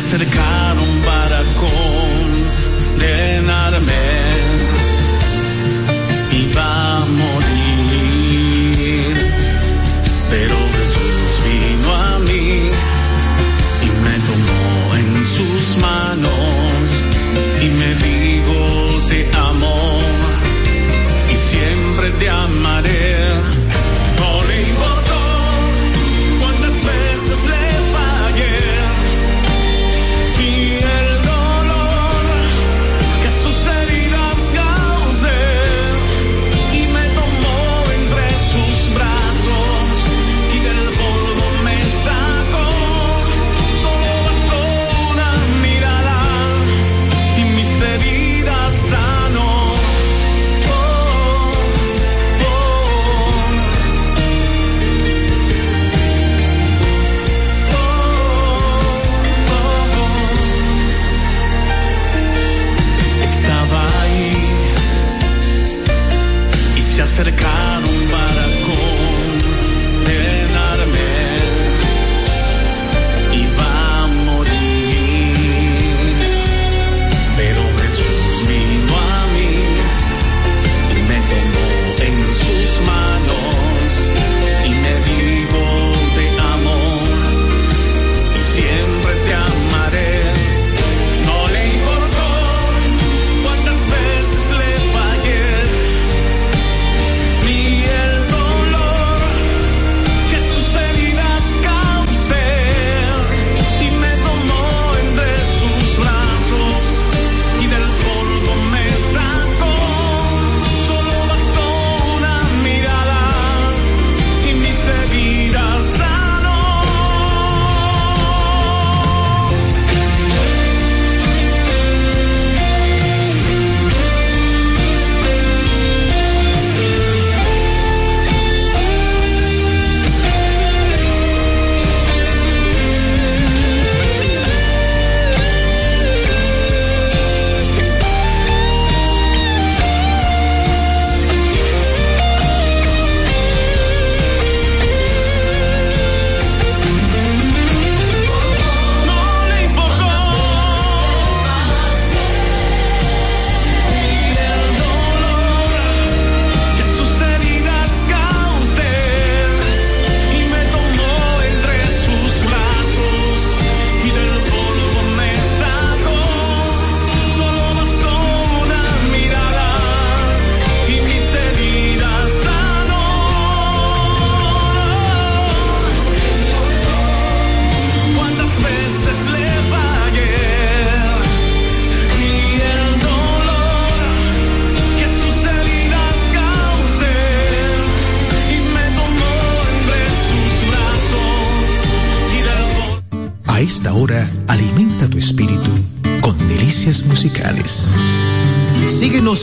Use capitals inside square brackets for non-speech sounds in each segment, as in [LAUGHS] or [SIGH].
se acercaron para condenarme.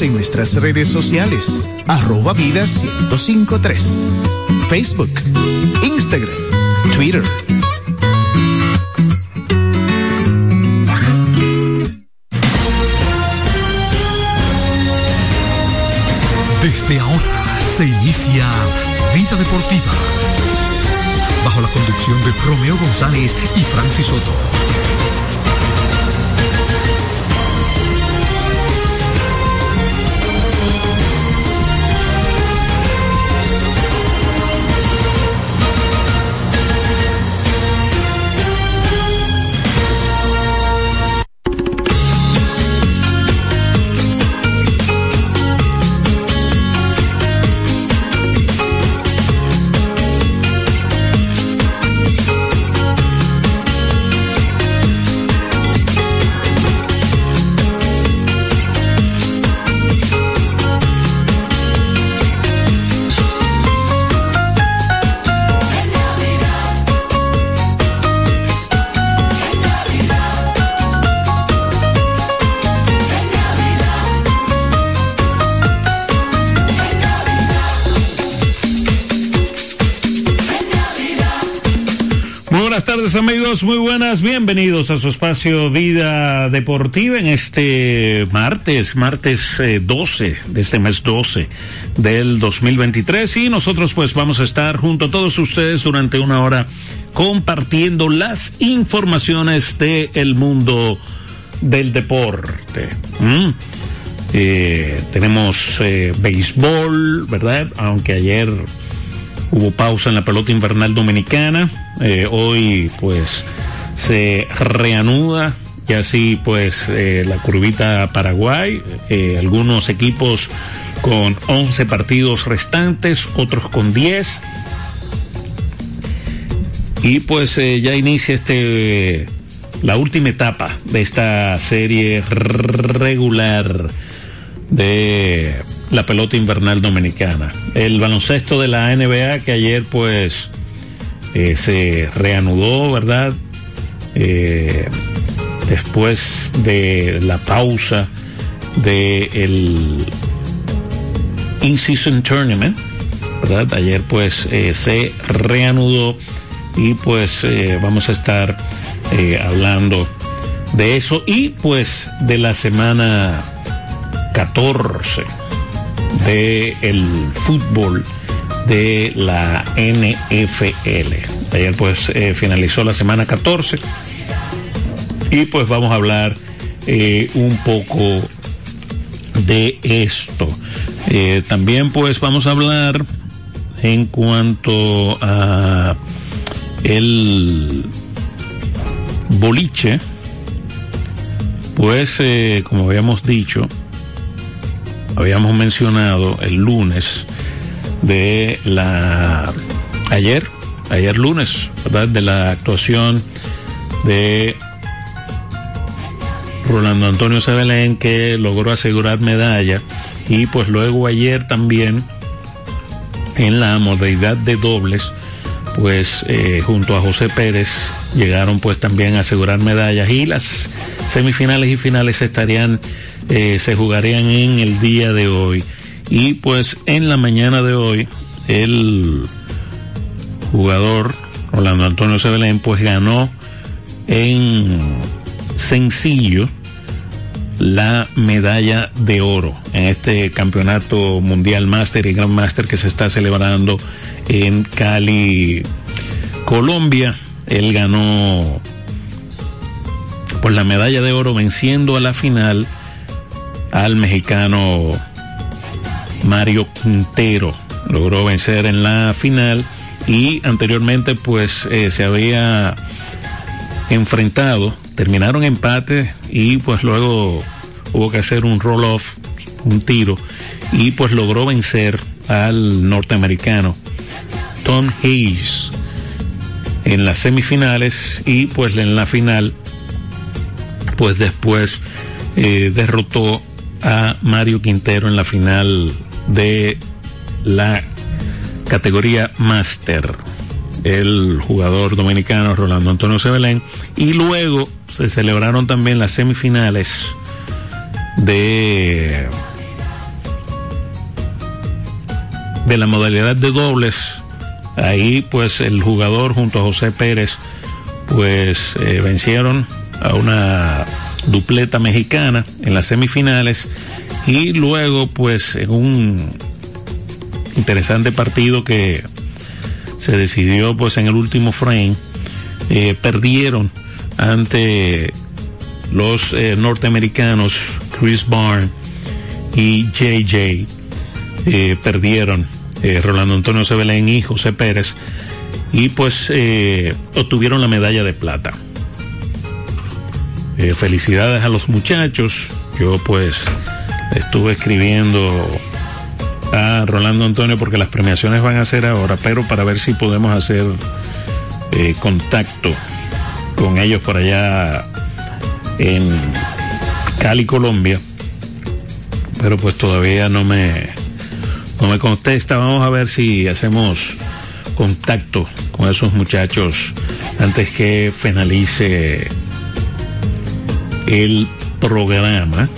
En nuestras redes sociales, arroba vida 1053, Facebook, Instagram, Twitter. Desde ahora se inicia Vida Deportiva, bajo la conducción de Romeo González y Francis Soto amigos, muy buenas, bienvenidos a su espacio Vida Deportiva en este martes, martes 12 eh, de este mes 12 del 2023 y nosotros pues vamos a estar junto a todos ustedes durante una hora compartiendo las informaciones del el mundo del deporte. Eh, tenemos eh, béisbol, ¿verdad? Aunque ayer hubo pausa en la pelota invernal dominicana. Eh, hoy pues se reanuda y así pues eh, la curvita Paraguay, eh, algunos equipos con 11 partidos restantes, otros con 10. Y pues ya inicia este la última etapa de esta serie regular de la pelota invernal dominicana. El baloncesto de la NBA que ayer pues eh, se reanudó, ¿verdad? Eh, después de la pausa del el In-Season Tournament, ¿verdad? Ayer pues eh, se reanudó y pues vamos a estar hablando de eso y pues de la semana 14 de el fútbol de la NFL. Ayer pues eh, finalizó la semana 14 y pues vamos a hablar eh, un poco de esto. Eh, también pues vamos a hablar en cuanto a el boliche, pues como habíamos dicho, habíamos mencionado el lunes de la ayer, ayer lunes, ¿verdad? De la actuación de Rolando Antonio Sebelén que logró asegurar medalla y pues luego ayer también en la modalidad de dobles pues eh, junto a José Pérez llegaron pues también a asegurar medallas y las semifinales y finales estarían eh, se jugarían en el día de hoy. Y pues en la mañana de hoy, el jugador Rolando Antonio Sebelén pues ganó en sencillo la medalla de oro en este campeonato mundial máster y gran máster que se está celebrando en Cali, Colombia. Él ganó por la medalla de oro venciendo a la final al mexicano Mario Quintero. Logró vencer en la final y anteriormente pues eh, se había enfrentado, terminaron empate y pues luego hubo que hacer un roll off, un tiro y pues logró vencer al norteamericano Tom Hayes en las semifinales y pues en la final pues después eh, derrotó a Mario Quintero en la final de la categoría Master, el jugador dominicano Rolando Antonio Sebelén, y luego se celebraron también las semifinales de de la modalidad de dobles. Ahí pues el jugador junto a José Pérez pues eh, vencieron a una dupleta mexicana en las semifinales y luego pues en un interesante partido que se decidió pues en el último frame eh, perdieron ante los eh, norteamericanos Chris Barnes y JJ eh, perdieron Rolando Antonio Sebelén y José Pérez y pues obtuvieron la medalla de plata. Eh, felicidades a los muchachos. Yo pues estuve escribiendo a Rolando Antonio porque las premiaciones van a ser ahora, pero para ver si podemos hacer eh, contacto con ellos por allá en Cali, Colombia. Pero pues todavía no me, no me contesta. Vamos a ver si hacemos contacto con esos muchachos antes que finalice el programa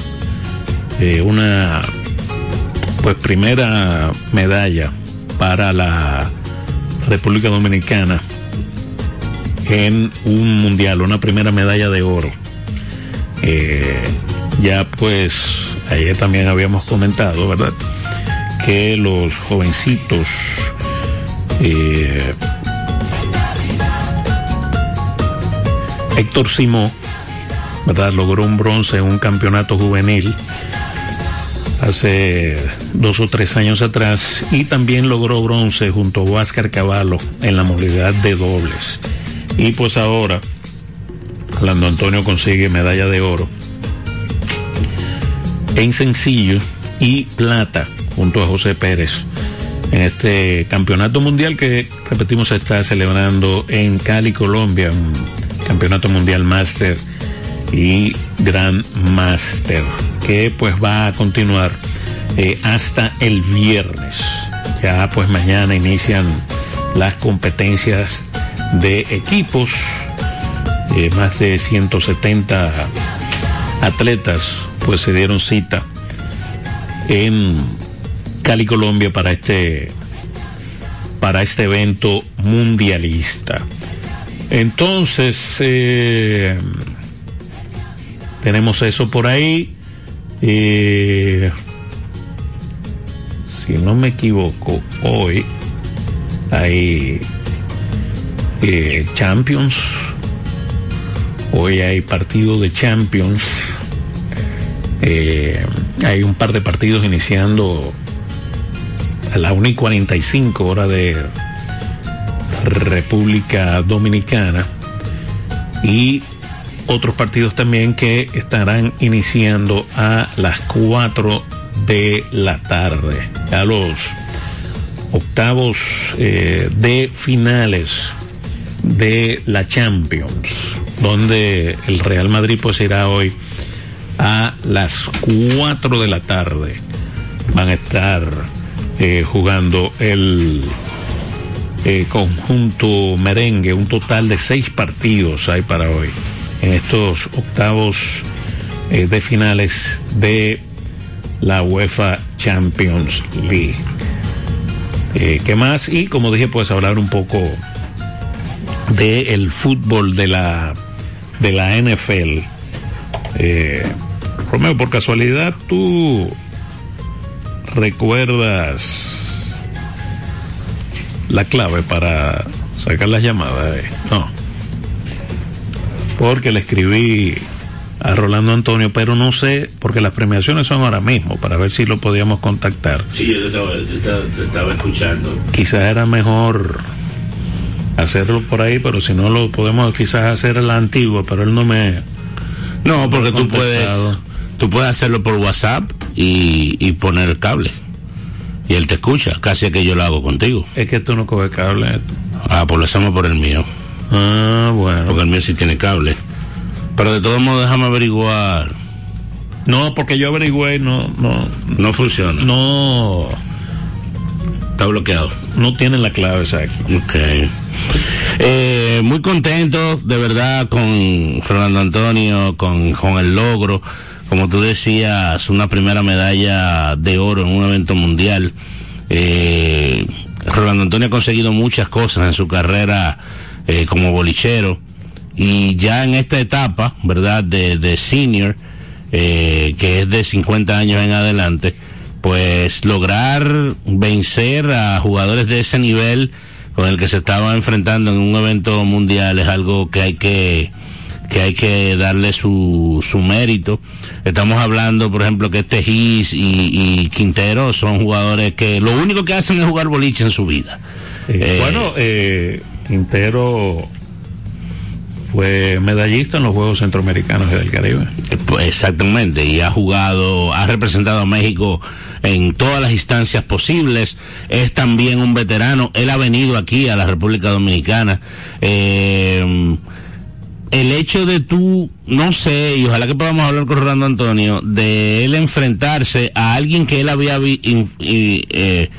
eh, una pues primera medalla para la República Dominicana en un mundial, una primera medalla de oro. Eh, ya pues ayer también habíamos comentado, ¿verdad? Que los jovencitos eh, Héctor Simó, Logró un bronce en un campeonato juvenil hace dos o tres años atrás y también logró bronce junto a Huáscar Caballo en la modalidad de dobles. Y pues ahora, Lando Antonio consigue medalla de oro en sencillo y plata junto a José Pérez en este campeonato mundial que, repetimos, se está celebrando en Cali, Colombia, un campeonato mundial máster y Grand Master, que pues va a continuar eh, hasta el viernes. Ya pues mañana inician las competencias de equipos, eh, más de 170 atletas pues se dieron cita en Cali, Colombia para este para este evento mundialista. Entonces, eh, tenemos eso por ahí. Eh, si no me equivoco, hoy hay eh, Champions. Hoy hay partido de Champions. Eh, hay un par de partidos iniciando a la 1 y 45 hora de República Dominicana. Y otros partidos también que estarán iniciando a las 4 de la tarde. A los octavos eh, de finales de la Champions, donde el Real Madrid pues irá hoy a las 4 de la tarde. Van a estar eh, jugando el eh, conjunto merengue, un total de seis partidos hay para hoy en estos octavos eh, de finales de la UEFA Champions League. Eh, ¿Qué más? Y como dije, pues hablar un poco del el fútbol de la, de la NFL. Eh, Romeo, por casualidad, tú recuerdas la clave para sacar las llamadas. No porque le escribí a Rolando Antonio, pero no sé, porque las premiaciones son ahora mismo, para ver si lo podíamos contactar. Sí, yo te estaba, escuchando. Quizás era mejor hacerlo por ahí, pero si no lo podemos quizás hacer la antigua, pero él no me... No, porque tú puedes, tú puedes hacerlo por WhatsApp y, y poner el cable. Y él te escucha, casi que yo lo hago contigo. Es que tú no coges cable. Ah, pues lo hacemos por el mío. Ah, bueno. Porque el mío sí tiene cable. Pero de todos modos, déjame averiguar. No, porque yo averigüé, no, no. No funciona. No. Está bloqueado. No tiene la clave exacto. Ok. Eh, muy contento, de verdad, con Rolando Antonio, con, con el logro. Como tú decías, una primera medalla de oro en un evento mundial. Eh, Rolando Antonio ha conseguido muchas cosas en su carrera eh, como bolichero. Y ya en esta etapa, ¿verdad? De, de senior, eh, que es de 50 años en adelante, pues lograr vencer a jugadores de ese nivel con el que se estaba enfrentando en un evento mundial es algo que hay que que hay que darle su, su mérito. Estamos hablando, por ejemplo, que este y, y Quintero son jugadores que lo único que hacen es jugar boliche en su vida. Eh, eh, bueno, eh, Quintero fue medallista en los Juegos Centroamericanos y del Caribe. Exactamente, y ha jugado, ha representado a México en todas las instancias posibles. Es también un veterano. Él ha venido aquí a la República Dominicana. Eh, el hecho de tú, no sé, y ojalá que podamos hablar con Rolando Antonio, de él enfrentarse a alguien que él había eh,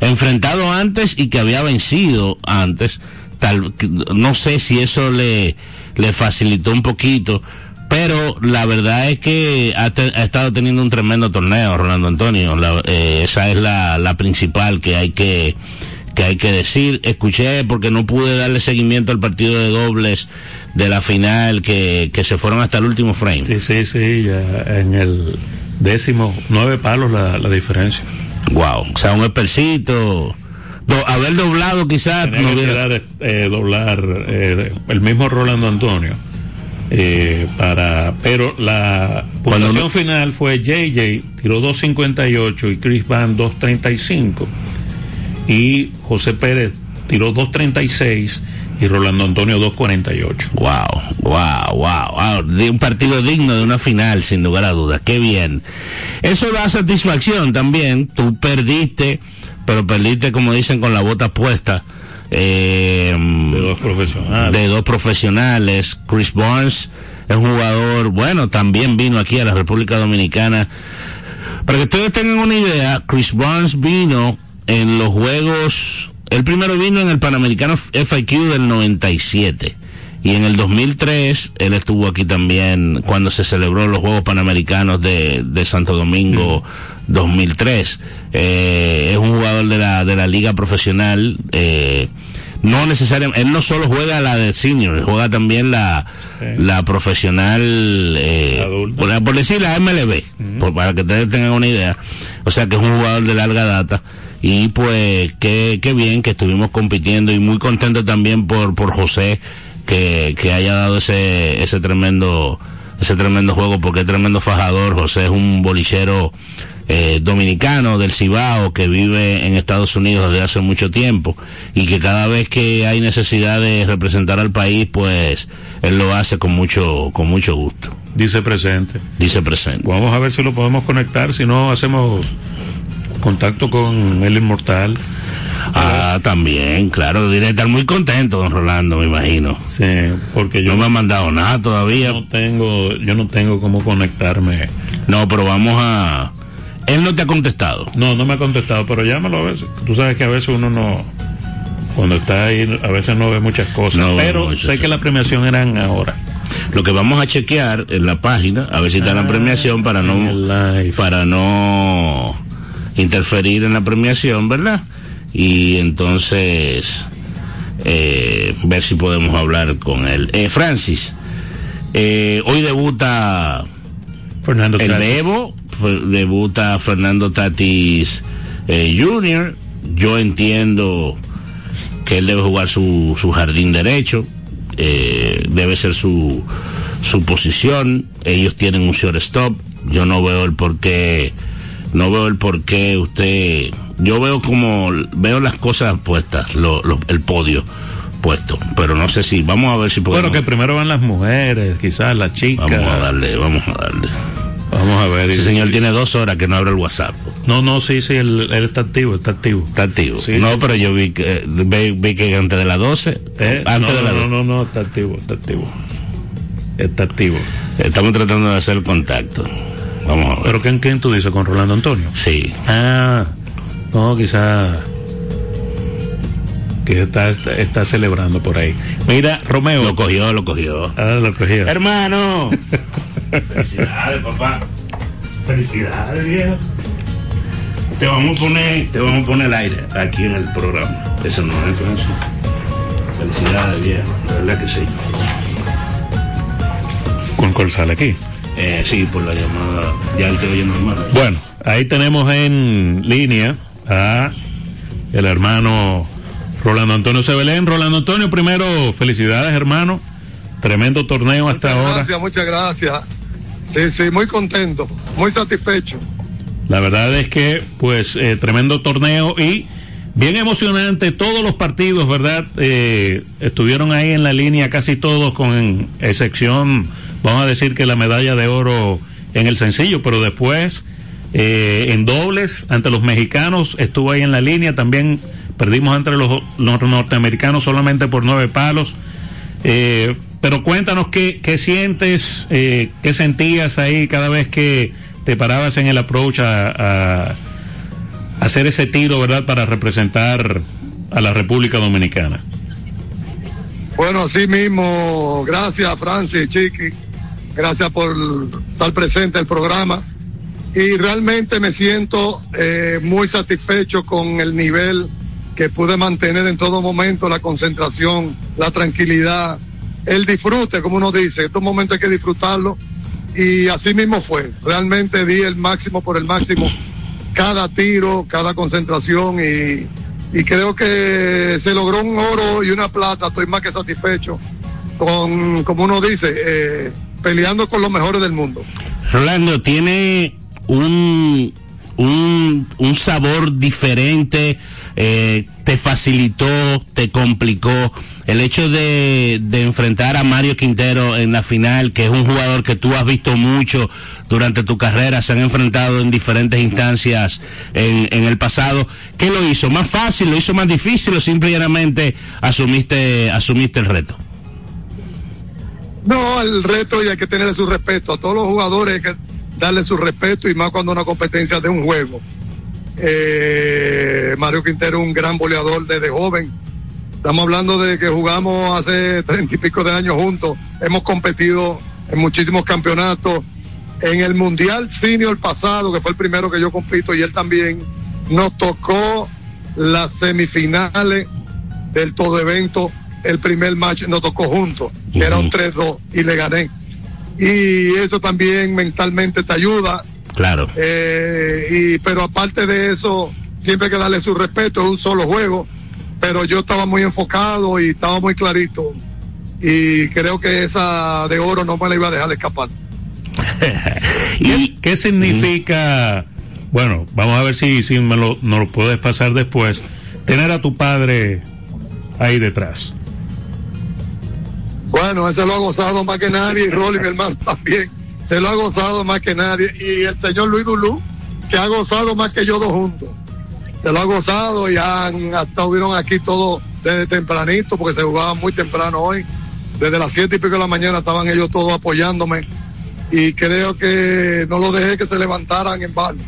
enfrentado antes y que había vencido antes tal, no sé si eso le, le facilitó un poquito, pero la verdad es que ha, estado teniendo un tremendo torneo, Rolando Antonio. Eh, esa es la, la principal que hay que, que hay que decir. Escuché porque no pude darle seguimiento al partido de dobles de la final que, que se fueron hasta el último frame. Sí, sí, sí, ya en el décimo, nueve palos la, la diferencia. Wow, o sea, un espercito. Do, haber doblado quizás no hubiera... eh, doblar eh, el mismo Rolando Antonio. Eh, para pero la puntuación no... final fue JJ tiró 2.58 y Chris Van 2.35 y José Pérez tiró 2.36 y Rolando Antonio 2.48. Wow, wow, wow, wow. Un partido digno de una final, sin lugar a dudas. Qué bien. Eso da satisfacción también. Tú perdiste, pero perdiste, como dicen, con la bota puesta. Eh, de dos profesionales. De dos profesionales. Chris Barnes es un jugador, bueno, también vino aquí a la República Dominicana. Para que ustedes tengan una idea, Chris Barnes vino en los juegos el primero vino en el Panamericano FIQ del 97. Y en el 2003, él estuvo aquí también cuando se celebró los Juegos Panamericanos de, de Santo Domingo mm. 2003. Eh, es un jugador de la, de la liga profesional. Eh, no necesariamente, él no solo juega la de senior, juega también la, sí. la profesional, eh, por, por, decir la MLB, mm. por, para que ustedes tengan una idea. O sea que es un jugador de larga data y pues qué, qué bien que estuvimos compitiendo y muy contento también por, por José que, que haya dado ese, ese tremendo, ese tremendo juego porque es tremendo fajador. José es un bolichero eh, dominicano del Cibao que vive en Estados Unidos desde hace mucho tiempo y que cada vez que hay necesidad de representar al país, pues él lo hace con mucho, con mucho gusto. Dice presente. Dice presente. Vamos a ver si lo podemos conectar, si no hacemos contacto con el inmortal. Ah, también, claro, diré estar muy contento, don Rolando, me imagino. Sí, porque yo no me ha mandado nada todavía. No tengo, yo no tengo cómo conectarme. No, pero vamos a. Él no te ha contestado. No, no me ha contestado, pero llámalo a veces. Tú sabes que a veces uno no, cuando está ahí, a veces no ve muchas cosas. No, pero sé sí. que la premiación eran ahora. Lo que vamos a chequear en la página, a ver si está ah, la premiación para no, para no interferir en la premiación, ¿verdad? Y entonces eh, ver si podemos hablar con él. Eh, Francis, eh, hoy debuta Fernando el Evo, debuta Fernando Tatis eh, Jr. Yo entiendo que él debe jugar su, su jardín derecho, eh, debe ser su, su posición. Ellos tienen un shortstop. Yo no veo el por qué no veo el por qué usted, yo veo como, veo las cosas puestas, lo, lo, el podio puesto, pero no sé si, vamos a ver si podemos. Bueno, que primero van las mujeres, quizás las chicas. Vamos a darle, vamos a darle. Vamos a ver. Ese señor tiene dos horas que no abre el WhatsApp. No, no, sí, sí, él, él está activo, está activo. Está activo. Sí, no, pero yo vi que, vi, vi, que antes de las 12. Eh, antes no, de las no, no, no, está activo, está activo. Está activo. Estamos tratando de hacer contacto. Vamos a ver. ¿Pero quién, quién tú dices? ¿Con Rolando Antonio? Sí. Ah, no, quizá que está, está, está, celebrando por ahí. Mira, Romeo. Lo cogió, lo cogió. Ah, lo cogió. Hermano. Felicidades, papá. Felicidades, viejo. Te vamos a poner, te vamos a poner el aire aquí en el programa. Eso no es Francis. Felicidades, viejo. La verdad que sí. ¿Con cuál sale aquí? Eh, sí, por la llamada. Ya él te oye normal. Bueno, ahí tenemos en línea a el hermano Rolando Antonio Sebelén. Rolando Antonio, primero, felicidades, hermano. Tremendo torneo hasta muchas ahora. Gracias, muchas gracias. Sí, sí, muy contento, muy satisfecho. La verdad es que, pues, eh, tremendo torneo y bien emocionante. Todos los partidos, ¿verdad? Eh, estuvieron ahí en la línea, casi todos, con excepción vamos a decir que la medalla de oro en el sencillo, pero después eh, en dobles ante los mexicanos estuvo ahí en la línea, también perdimos entre los, norteamericanos solamente por nueve palos. Eh, pero cuéntanos qué, sientes, eh, qué sentías ahí cada vez que te parabas en el approach a, a, a hacer ese tiro, ¿verdad?, para representar a la República Dominicana. Bueno, así mismo, gracias Francis, Chiqui, gracias por estar presente en el programa. Y realmente me siento eh, muy satisfecho con el nivel que pude mantener en todo momento la concentración, la tranquilidad, el disfrute, como uno dice, estos momentos hay que disfrutarlo. Y así mismo fue. Realmente di el máximo por el máximo, cada tiro, cada concentración. Y, y creo que se logró un oro y una plata, estoy más que satisfecho con, como uno dice, eh, peleando con los mejores del mundo. Rolando, tiene un, un, sabor diferente, eh, te facilitó, te complicó el hecho de, de enfrentar a Mario Quintero en la final, que es un jugador que tú has visto mucho durante tu carrera, se han enfrentado en diferentes instancias en, en el pasado. ¿Qué lo hizo? ¿Más fácil? ¿Lo hizo más difícil o simplemente asumiste, asumiste el reto? No, el reto y hay que tenerle su respeto. A todos los jugadores hay que darle su respeto y más cuando una competencia de un juego. Eh, Mario Quintero un gran boleador desde joven. Estamos hablando de que jugamos hace treinta y pico de años juntos. Hemos competido en muchísimos campeonatos. En el Mundial Senior pasado, que fue el primero que yo compito, y él también, nos tocó las semifinales del todo evento el primer match nos tocó juntos, que era un 3-2 y le gané. Y eso también mentalmente te ayuda. Claro. Eh, y, pero aparte de eso, siempre hay que darle su respeto, es un solo juego. Pero yo estaba muy enfocado y estaba muy clarito. Y creo que esa de oro no me la iba a dejar escapar. [LAUGHS] ¿Y qué significa? Bueno, vamos a ver si, si me lo, nos lo puedes pasar después. Tener a tu padre ahí detrás. Bueno, ese lo ha gozado más que nadie y Rolly, mi hermano, también. Se lo ha gozado más que nadie. Y el señor Luis Dulú, que ha gozado más que yo dos juntos. Se lo ha gozado y han, hasta estuvieron aquí todos desde tempranito, porque se jugaba muy temprano hoy. Desde las siete y pico de la mañana estaban ellos todos apoyándome. Y creo que no lo dejé que se levantaran en vano.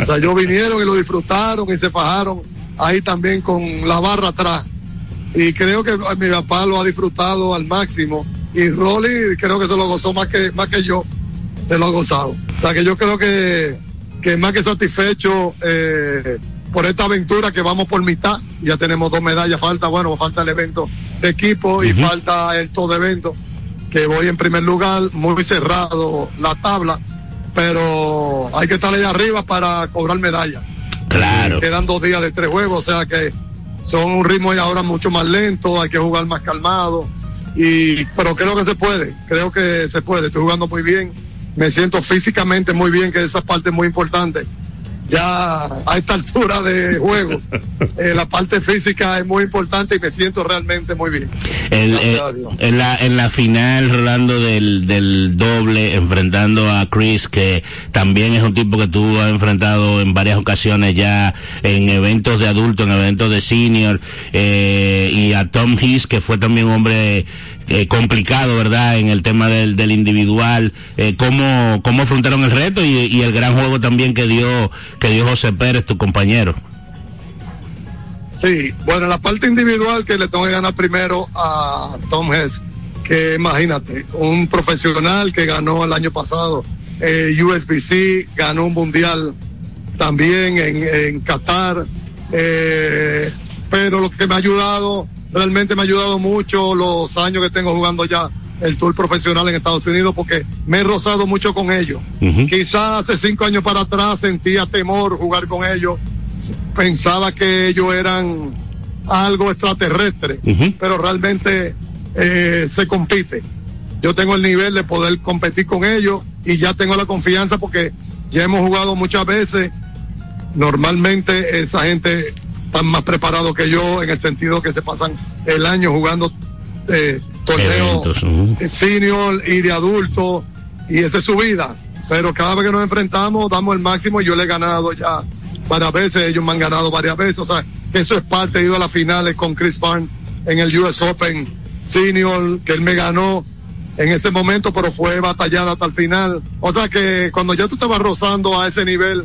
O sea, ellos vinieron y lo disfrutaron y se fajaron ahí también con la barra atrás y creo que mi papá lo ha disfrutado al máximo. Y Rolly creo que se lo gozó más que más que yo. Se lo ha gozado. O sea que yo creo que que más que satisfecho eh, por esta aventura que vamos por mitad ya tenemos dos medallas falta bueno falta el evento de equipo y falta el todo evento que voy en primer lugar muy cerrado la tabla pero hay que estar ahí arriba para cobrar medalla claro. Quedan dos días de tres juegos o sea que son un ritmo ahora mucho más lento, hay que jugar más calmado. Y, pero creo que se puede, creo que se puede, estoy jugando muy bien, me siento físicamente muy bien, que esa parte es muy importante. Ya a esta altura de juego, eh, la parte física es muy importante y me siento realmente muy bien. El, eh, en, la, en la final, Rolando, del, del doble, enfrentando a Chris, que también es un tipo que tú has enfrentado en varias ocasiones ya en eventos de adulto, en eventos de senior, eh, y a Tom Hiss, que fue también un hombre eh, complicado, ¿verdad? En el tema del, del individual, eh, ¿cómo, cómo afrontaron el reto y, el gran juego también que dio, que dio José Pérez, tu compañero. Sí, bueno, la parte individual que le tengo que ganar primero a Tom Hess, que imagínate, un profesional que ganó el año pasado eh, USBC, ganó un mundial también en, en Qatar, eh, pero lo que me ha ayudado realmente me ha ayudado mucho los años que tengo jugando ya el tour profesional en Estados Unidos porque me he rozado mucho con ellos. Uh -huh. Quizás hace cinco años para atrás sentía temor jugar con ellos, pensaba que ellos eran algo extraterrestre, uh -huh. pero realmente eh, se compite. Yo tengo el nivel de poder competir con ellos y ya tengo la confianza porque ya hemos jugado muchas veces. Normalmente esa gente están más preparados que yo en el sentido que se pasan el año jugando eh, torneos uh -huh. senior y de adulto y esa es su vida. Pero cada vez que nos enfrentamos damos el máximo y yo le he ganado ya varias veces, ellos me han ganado varias veces, o sea, eso es parte, he ido a las finales con Chris Barnes en el US Open Senior, que él me ganó en ese momento, pero fue batallada hasta el final. O sea que cuando ya tú te vas rozando a ese nivel,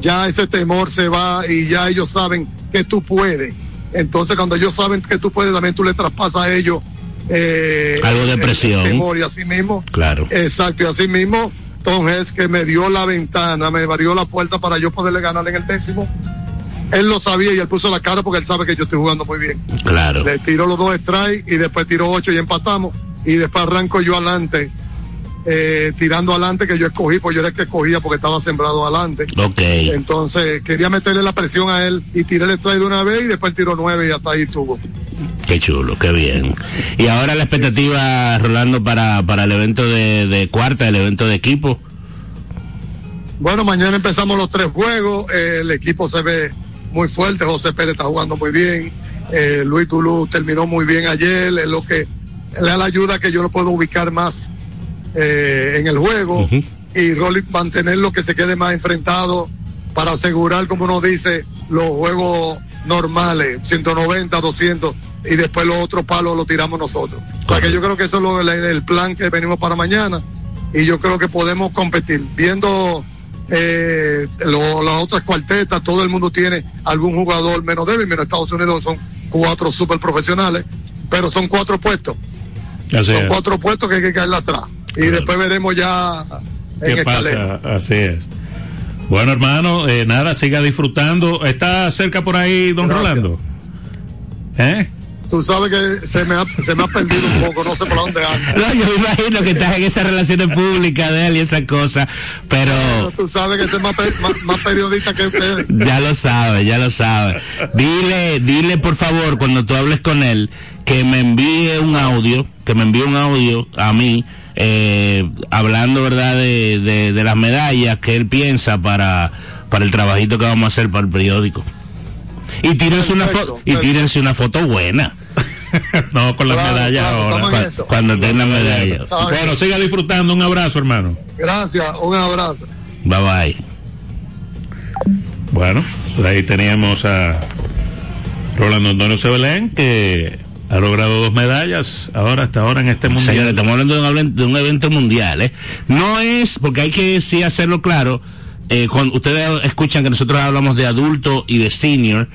ya ese temor se va y ya ellos saben que tú puedes. Entonces, cuando ellos saben que tú puedes, también tú le traspasas a ellos eh, algo de presión. temor y así mismo. Claro. Exacto, y así mismo, Hess que me dio la ventana, me abrió la puerta para yo poderle ganar en el décimo. él lo sabía y él puso la cara porque él sabe que yo estoy jugando muy bien. Claro. Le tiró los dos strikes y después tiró ocho y empatamos. Y después arranco yo adelante, eh, tirando adelante que yo escogí, pues yo era el que escogía porque estaba sembrado adelante. Ok. Entonces quería meterle la presión a él y tiré el strike de una vez y después tiró nueve y hasta ahí estuvo. Qué chulo, qué bien. Y ahora la expectativa, Rolando, para, para el evento de, de cuarta, el evento de equipo. Bueno, mañana empezamos los tres juegos. eh, el equipo se ve muy fuerte. José Pérez está jugando muy bien. eh, Luis Tulú terminó muy bien ayer. Es lo que le da la ayuda que yo lo puedo ubicar más eh, en el juego. Y Rolly mantenerlo que se quede más enfrentado para asegurar, como uno dice, los juegos normales, 190, 200, y después los otros palos los tiramos nosotros. O sea que yo creo que eso es lo- el, el plan que venimos para mañana y yo creo que podemos competir. Viendo eh, lo- las otras cuartetas, todo el mundo tiene algún jugador menos débil, menos Estados Unidos son cuatro super profesionales, pero son cuatro puestos, Así son es. cuatro puestos que hay que caerle atrás. Y después veremos ya en ¿Qué escalera. pasa? Así es. Bueno, hermano, eh, nada, siga disfrutando. ¿Está cerca por ahí, don Gracias. Rolando? ¿Eh? Tú sabes que se me ha, se me ha perdido un poco, no sé por dónde anda. [LAUGHS] No, yo me imagino que estás en esas relaciones públicas de él y esas cosas, pero Tú sabes que es más, más, más periodista que ustedes. ya lo sabe, ya lo sabe. Dile, dile por favor cuando tú hables con él que me envíe un audio, que me envíe un audio a mí, eh, hablando verdad de, de, de las medallas que él piensa para, para el trabajito que vamos a hacer para el periódico. Y tírense una foto, y tírense una foto buena [LAUGHS] no, con las Claro, medallas claro, ahora. cuando tengan la medalla. Está bien. Bueno, siga disfrutando. Un abrazo, hermano. Gracias, un abrazo. Bye bye. Bueno, pues ahí teníamos a Rolando Antonio Sebelén, que ha logrado dos medallas ahora hasta ahora en este mundial. Señores, estamos hablando de un, de un evento mundial, ¿eh? No es, porque hay que sí hacerlo claro, eh, cuando ustedes escuchan que nosotros hablamos de adulto y de senior,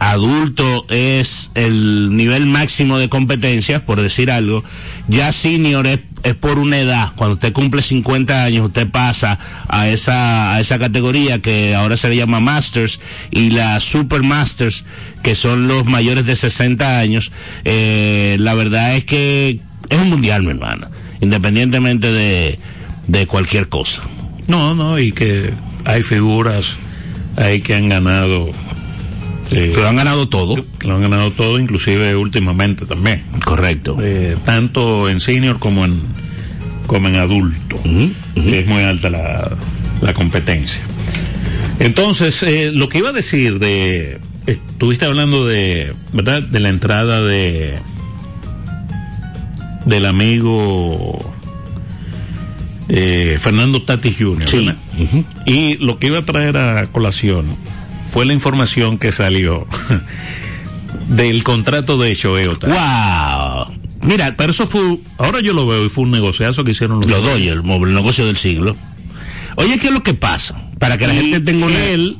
adulto es el nivel máximo de competencias, por decir algo, ya senior es, es por una edad, cuando usted cumple 50 años, usted pasa a esa, a esa categoría que ahora se le llama Masters y la Super Masters, que son los mayores de 60 años, eh, la verdad es que es un mundial, mi hermana, independientemente de, de cualquier cosa. No, no, y que hay figuras ahí que han ganado, eh, Pero han ganado todo. que lo han ganado todo, inclusive últimamente también. Correcto. Eh, tanto en senior como en como en adulto. Es muy alta la, la competencia. Entonces, eh, lo que iba a decir de. Estuviste hablando de. ¿Verdad? De la entrada de. Del amigo. Fernando Tatis Jr. Y lo que iba a traer a colación fue la información que salió [LAUGHS] del contrato de Shohei Ohtani. ¡Wow! Mira, Pero eso fue, ahora yo lo veo y fue un negociazo que hicieron los lo doy, el, el negocio del siglo. Oye, ¿qué es lo que pasa? Para que la Y gente tenga una... él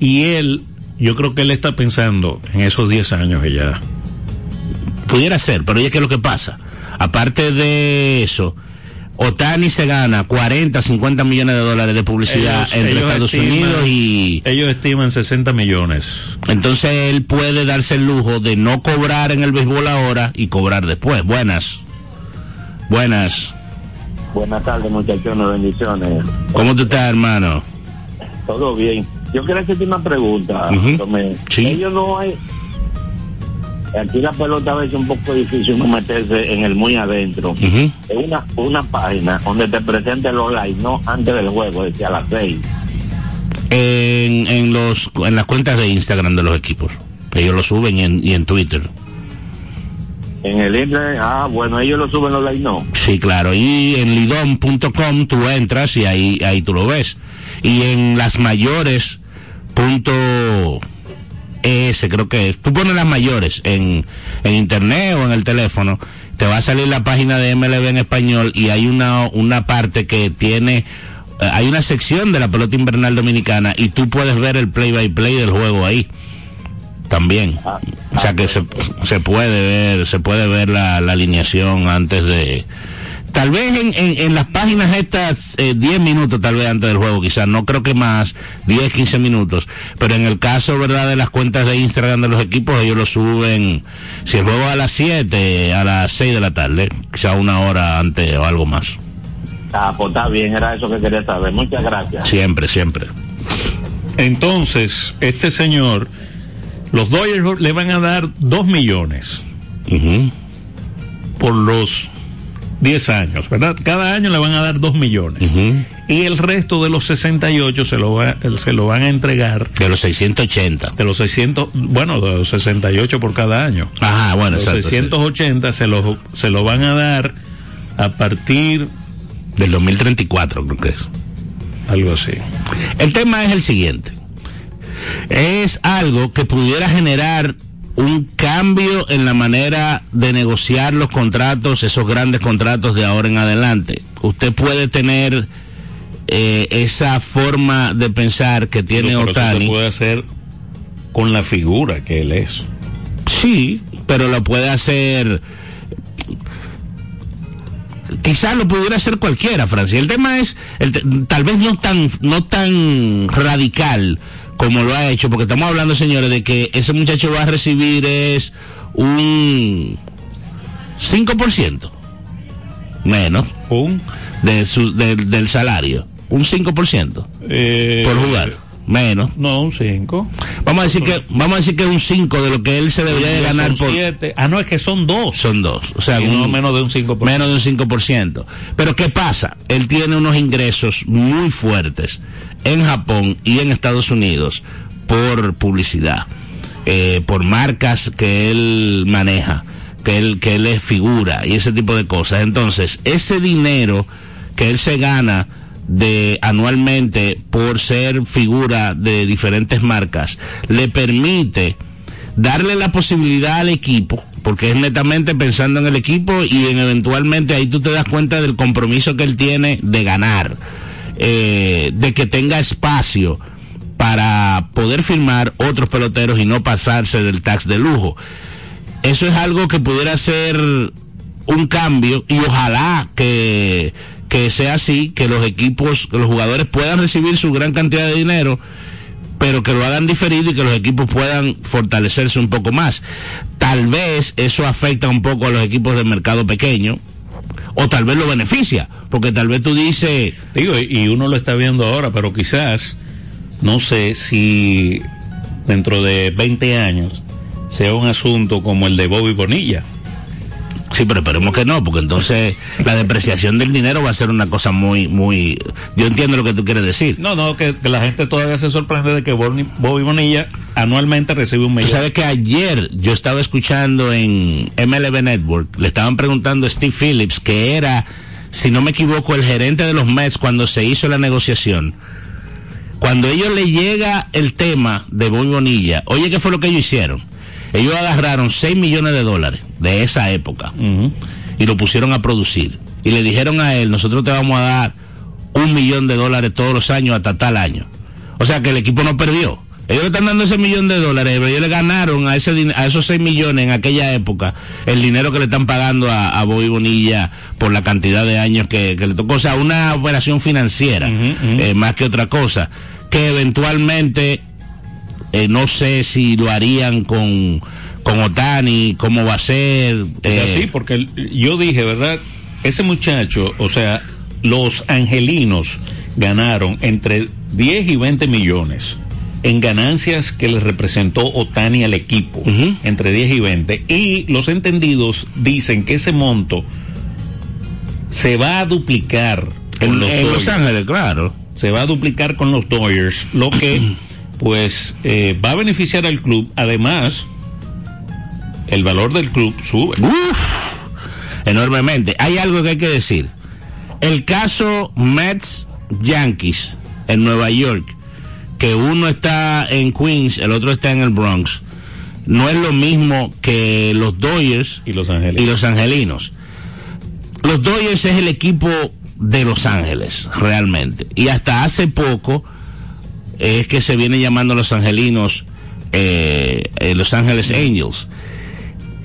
y él, yo creo que él está pensando en esos 10 años que ya. Pudiera ser, pero oye, ¿qué es lo que pasa? Aparte de eso, Otani se gana 40, 50 millones de dólares de publicidad Ellos- entre ellos Estados estiman- Unidos y... Ellos estiman 60 millones. Entonces él puede darse el lujo de no cobrar en el béisbol ahora y cobrar después. Buenas. Buenas. Buenas tardes, muchachones, bendiciones. ¿Cómo tú estás, hermano? Todo bien. Yo quiero hacerte una pregunta. Ellos no hay. Aquí la pelota a veces es un poco difícil uno meterse en el muy adentro. Es una, una página donde te presenten los likes, no antes del juego, decía a las seis. En, en, los, en las cuentas de Instagram de los equipos. Ellos lo suben y en, y en Twitter. En el internet, ah, bueno, ellos lo suben los likes, no. Sí, claro. Y en lidom.com tú entras y ahí, ahí tú lo ves. Y en las mayores punto ES, creo que es. Tú pones las mayores en, en internet o en el teléfono, te va a salir la página de MLB en español y hay una, una parte que tiene, eh, hay una sección de la pelota invernal dominicana y tú puedes ver el play by play del juego ahí. También. O sea que se, se puede ver, se puede ver la, la alineación antes de, tal vez en, en, las páginas estas 10 eh, minutos tal vez antes del juego quizás no creo que más 10 15 minutos. Pero en el caso verdad de las cuentas de Instagram de los equipos ellos lo suben si el juego a las 7 a las 6 de la tarde quizás una hora antes o algo más. Ah pues está bien era eso que quería saber. Muchas gracias. Siempre siempre. Entonces este señor los Dodgers le van a dar 2 millones por los 10 años, ¿verdad? Cada año le van a dar 2 millones. Y el resto de los 68 se lo, va, se lo van a entregar. De los 680. De los 600, bueno, de los 68 por cada año. Ajá, bueno, Los 680 se, lo, se lo van a dar a partir. Del 2034, creo que es. Algo así. El tema es el siguiente. Es algo que pudiera generar un cambio en la manera de negociar los contratos, esos grandes contratos de ahora en adelante. Usted puede tener eh, esa forma de pensar que tiene Otani. se puede hacer con la figura que él es. Sí, pero lo puede hacer. Quizás lo pudiera hacer cualquiera, Francia. El tema es, el, tal vez no tan, no tan radical como lo ha hecho, porque estamos hablando, señores, de que ese muchacho va a recibir es un 5% menos un de su, del salario, un 5% eh, por jugar. Menos. No, un 5. Vamos a decir que vamos a decir que un 5 de lo que él se debería de ganar por siete. Ah, no, es que son dos. Son dos. O sea, menos de un 5%. Menos de un 5%. Pero ¿qué pasa? Él tiene unos ingresos muy fuertes en Japón y en Estados Unidos por publicidad, eh, por marcas que él maneja, que él, que él es figura y ese tipo de cosas. Entonces, ese dinero que él se gana de anualmente por ser figura de diferentes marcas le permite darle la posibilidad al equipo porque es netamente pensando en el equipo y en eventualmente ahí tú te das cuenta del compromiso que él tiene de ganar eh, de que tenga espacio para poder firmar otros peloteros y no pasarse del tax de lujo. Eso es algo que pudiera ser un cambio y ojalá que, que sea así, que los equipos, que los jugadores puedan recibir su gran cantidad de dinero, pero que lo hagan diferido y que los equipos puedan fortalecerse un poco más. Tal vez eso afecta un poco a los equipos de mercado pequeño, o tal vez lo beneficia, porque tal vez tú dices... Digo, y uno lo está viendo ahora, pero quizás, no sé si dentro de 20 años sea un asunto como el de Bobby Bonilla Sí, pero esperemos que no, porque entonces la depreciación del dinero va a ser una cosa muy, muy... Yo entiendo lo que tú quieres decir. No, no, que, la gente todavía se sorprende de que Bobby, Bonilla anualmente recibe un millón. ¿Sabes que ayer yo estaba escuchando en MLB Network, le estaban preguntando a Steve Phillips, que era, si no me equivoco, el gerente de los Mets cuando se hizo la negociación. Cuando ellos le llega el tema de Bobby Bonilla, oye, ¿qué fue lo que ellos hicieron? Ellos agarraron 6 millones de dólares de esa época y lo pusieron a producir. Y le dijeron a él, nosotros te vamos a dar un millón de dólares todos los años hasta tal año. O sea que el equipo no perdió. Ellos le están dando ese millón de dólares, pero ellos le ganaron a, ese, a esos 6 millones en aquella época el dinero que le están pagando a, a Bobby Bonilla por la cantidad de años que, le tocó. O sea, una operación financiera, eh, más que otra cosa, que eventualmente eh, no sé si lo harían con, con Otani, cómo va a ser. Eh. sí, porque yo dije, ¿verdad? Ese muchacho, o sea, los angelinos ganaron entre 10 y 20 millones en ganancias que les representó Otani al equipo, entre 10 y 20. Y los entendidos dicen que ese monto se va a duplicar en, los, en los Ángeles, claro. Se va a duplicar con los Dodgers, lo que [CLEARS THROAT] pues eh, va a beneficiar al club. Además, el valor del club sube. Uf, enormemente. Hay algo que hay que decir. El caso Mets Yankees en Nueva York, que uno está en Queens, el otro está en el Bronx, no es lo mismo que los Dodgers y los, angelinos. y los angelinos. Los Dodgers es el equipo de Los Ángeles, realmente. Y hasta hace poco es que se viene llamando los angelinos eh, eh, Los Ángeles Angels.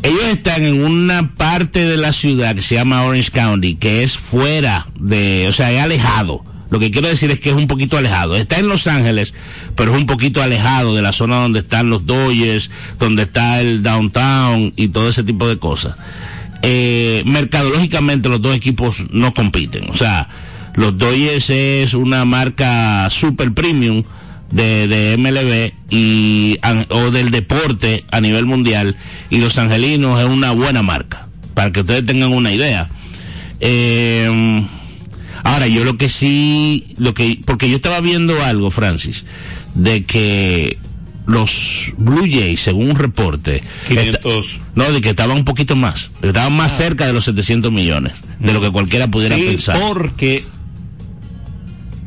ellos están en una parte de la ciudad que se llama Orange County, que es fuera de, o sea, es alejado. Lo que quiero decir es que es un poquito alejado. Está en Los Ángeles, pero es un poquito alejado de la zona donde están los Dodgers, donde está el downtown y todo ese tipo de cosas. Eh, mercadológicamente los dos equipos no compiten. O sea, los Dodgers es una marca super premium de, de MLB y, o del deporte a nivel mundial y los angelinos es una buena marca, para que ustedes tengan una idea. Eh, ahora, yo lo que sí, lo que, porque yo estaba viendo algo, Francis, de que los Blue Jays, según un reporte, 500. no, de que estaban un poquito más, que estaban más Ah. cerca de los 700 millones, de lo que cualquiera pudiera sí, pensar. porque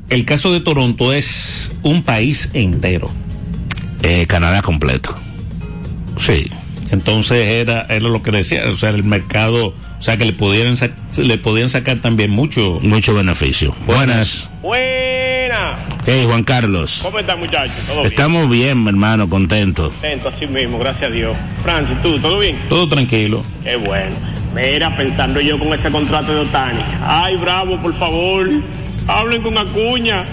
el caso de Toronto es un país entero. Eh, Canadá completo. Sí. Entonces era, era lo que decía, o sea, el mercado, o sea, que le pudieran le podían sacar también mucho. Mucho beneficio. Buenas. Buena. Hey, Juan Carlos. ¿Cómo están muchachos? ¿Todo bien? Estamos bien, mi hermano, contentos. Contento así mismo, gracias a Dios. Francis, ¿tú? ¿Todo bien? Todo tranquilo. Qué bueno. Mira, pensando yo con ese contrato de Otani. Ay, bravo, por favor. Hablen con Acuña.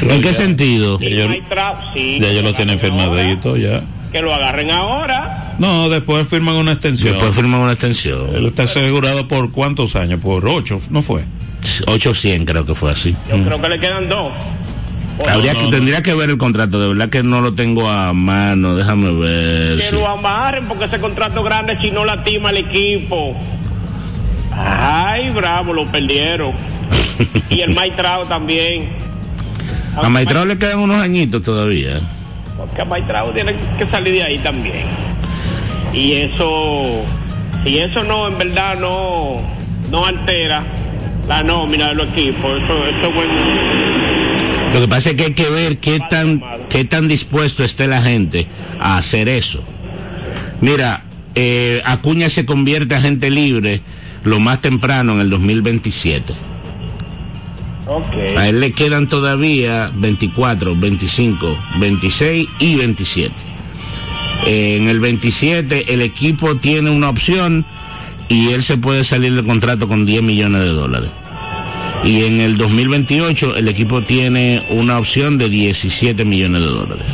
¿En qué sentido? Ya sí, Ya ellos lo tienen firmadito ya. Que lo agarren ahora. No, después firman una extensión. Después firman una Él extensión. está asegurado por cuántos años, por ocho, ¿no fue? 800 creo que fue así. Yo creo que le quedan dos. Habría no, que, no. Tendría que ver el contrato, de verdad que no lo tengo a mano, déjame ver. Que sí. lo amarren porque ese contrato grande si no lastima al equipo. Ay, bravo, lo perdieron. [LAUGHS] y el Maitrao también. A Maitrao le quedan unos añitos todavía. Porque Maitrao tiene que salir de ahí también. Y eso, y eso no, en verdad no, no altera la nómina de los equipos. Eso, eso es bueno. Lo que pasa es que hay que ver qué tan, qué tan dispuesto esté la gente a hacer eso. Mira, eh, Acuña se convierte a gente libre lo más temprano en el 2027. Ok. A él le quedan todavía 24, 25, 26 y 27. Eh, en el 27 el equipo tiene una opción y él se puede salir del contrato con 10 millones de dólares. Y en el 2028 el equipo tiene una opción de 17 millones de dólares.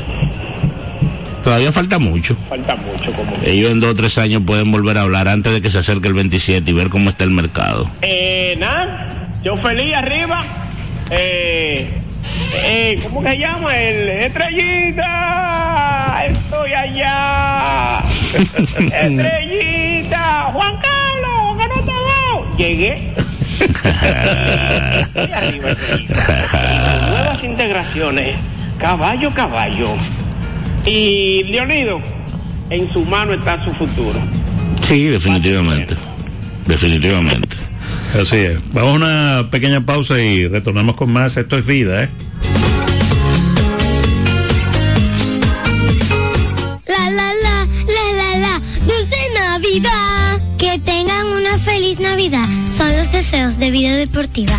Todavía falta mucho. Falta mucho como. Ellos en dos o tres años pueden volver a hablar antes de que se acerque el 27 y ver cómo está el mercado. Eh, nada, yo feliz arriba. Eh, eh, ¿cómo que se llama? El Estrellita. Estoy allá. [LAUGHS] Estrellita. Juan Carlos, que no te veo. Llegué. Estoy arriba, Estrellita. Nuevas integraciones. Caballo, caballo. Y Leonido, en su mano está su futuro. Sí, definitivamente. Definitivamente. Así es. Vamos a una pequeña pausa y retornamos con más. Esto es vida, ¿eh? La la la, la la la, dulce Navidad. Que tengan una feliz Navidad. Son los deseos de vida deportiva.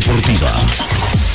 deportiva.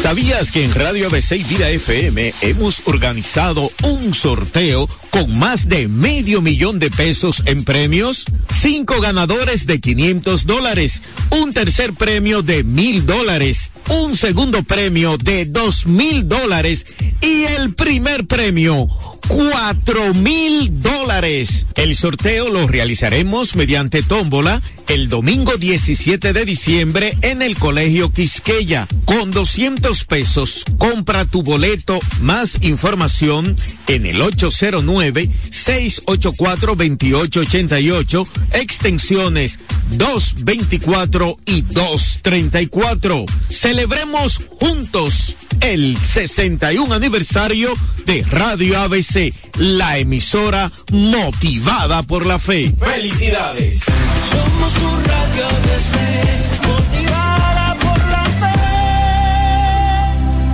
¿Sabías que en Radio ABC Vida FM hemos organizado un sorteo con más de medio millón de pesos en premios? Cinco ganadores de 500 dólares, un tercer premio de mil dólares, un segundo premio de dos mil dólares y el primer premio, 4 mil dólares. El sorteo lo realizaremos mediante tómbola el domingo 17 de diciembre en el Colegio Quisqueya. Con 200 pesos, compra tu boleto. Más información en el 809-684-2888, extensiones 224 y 234. Celebremos juntos el 61 aniversario de Radio ABC, la emisora motivada por la fe. ¡Felicidades! Somos tu Radio ABC,